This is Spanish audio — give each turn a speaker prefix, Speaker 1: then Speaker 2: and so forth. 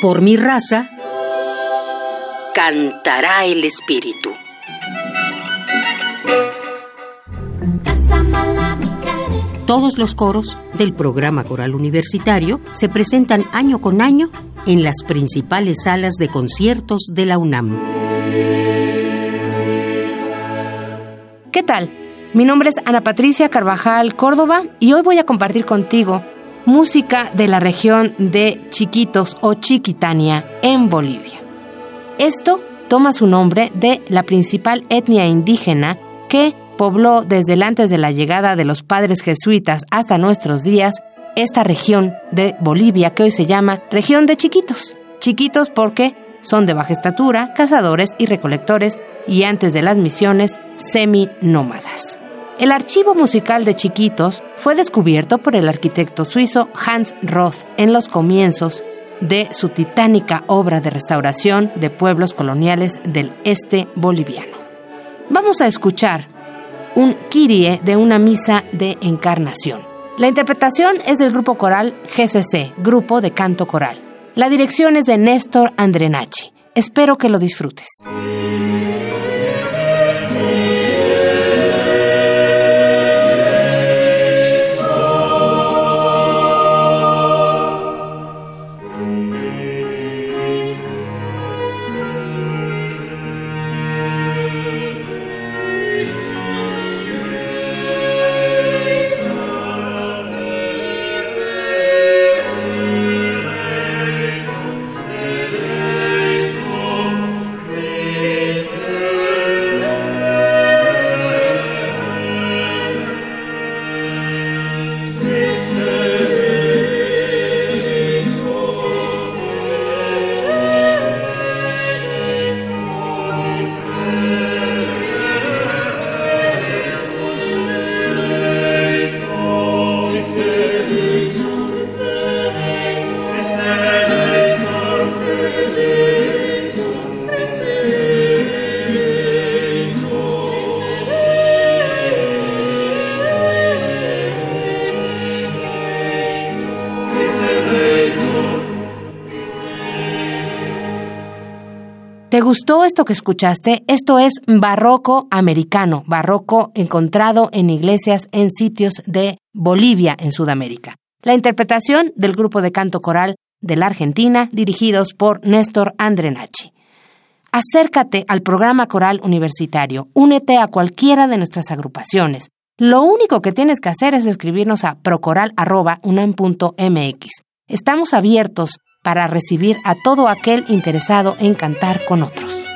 Speaker 1: Por mi raza, cantará el espíritu. Todos los coros del programa coral universitario se presentan año con año en las principales salas de conciertos de la UNAM.
Speaker 2: ¿Qué tal? Mi nombre es Ana Patricia Carvajal Córdoba y hoy voy a compartir contigo música de la región de Chiquitos o Chiquitania en Bolivia. Esto toma su nombre de la principal etnia indígena que pobló desde antes de la llegada de los padres jesuitas hasta nuestros días esta región de Bolivia que hoy se llama región de chiquitos. Chiquitos porque son de baja estatura, cazadores y recolectores y antes de las misiones semi-nómadas. El archivo musical de Chiquitos fue descubierto por el arquitecto suizo Hans Roth en los comienzos de su titánica obra de restauración de pueblos coloniales del este boliviano. Vamos a escuchar un Kyrie de una misa de encarnación. La interpretación es del grupo coral GCC, Grupo de Canto Coral. La dirección es de Néstor Andrenachi. Espero que lo disfrutes. ¿Te gustó esto que escuchaste? Esto es barroco americano, barroco encontrado en iglesias en sitios de Bolivia, en Sudamérica. La interpretación del grupo de canto coral de la Argentina, dirigidos por Néstor Andrenachi. Acércate al programa coral universitario, únete a cualquiera de nuestras agrupaciones. Lo único que tienes que hacer es escribirnos a procoral.unam.mx. Estamos abiertos para recibir a todo aquel interesado en cantar con otros.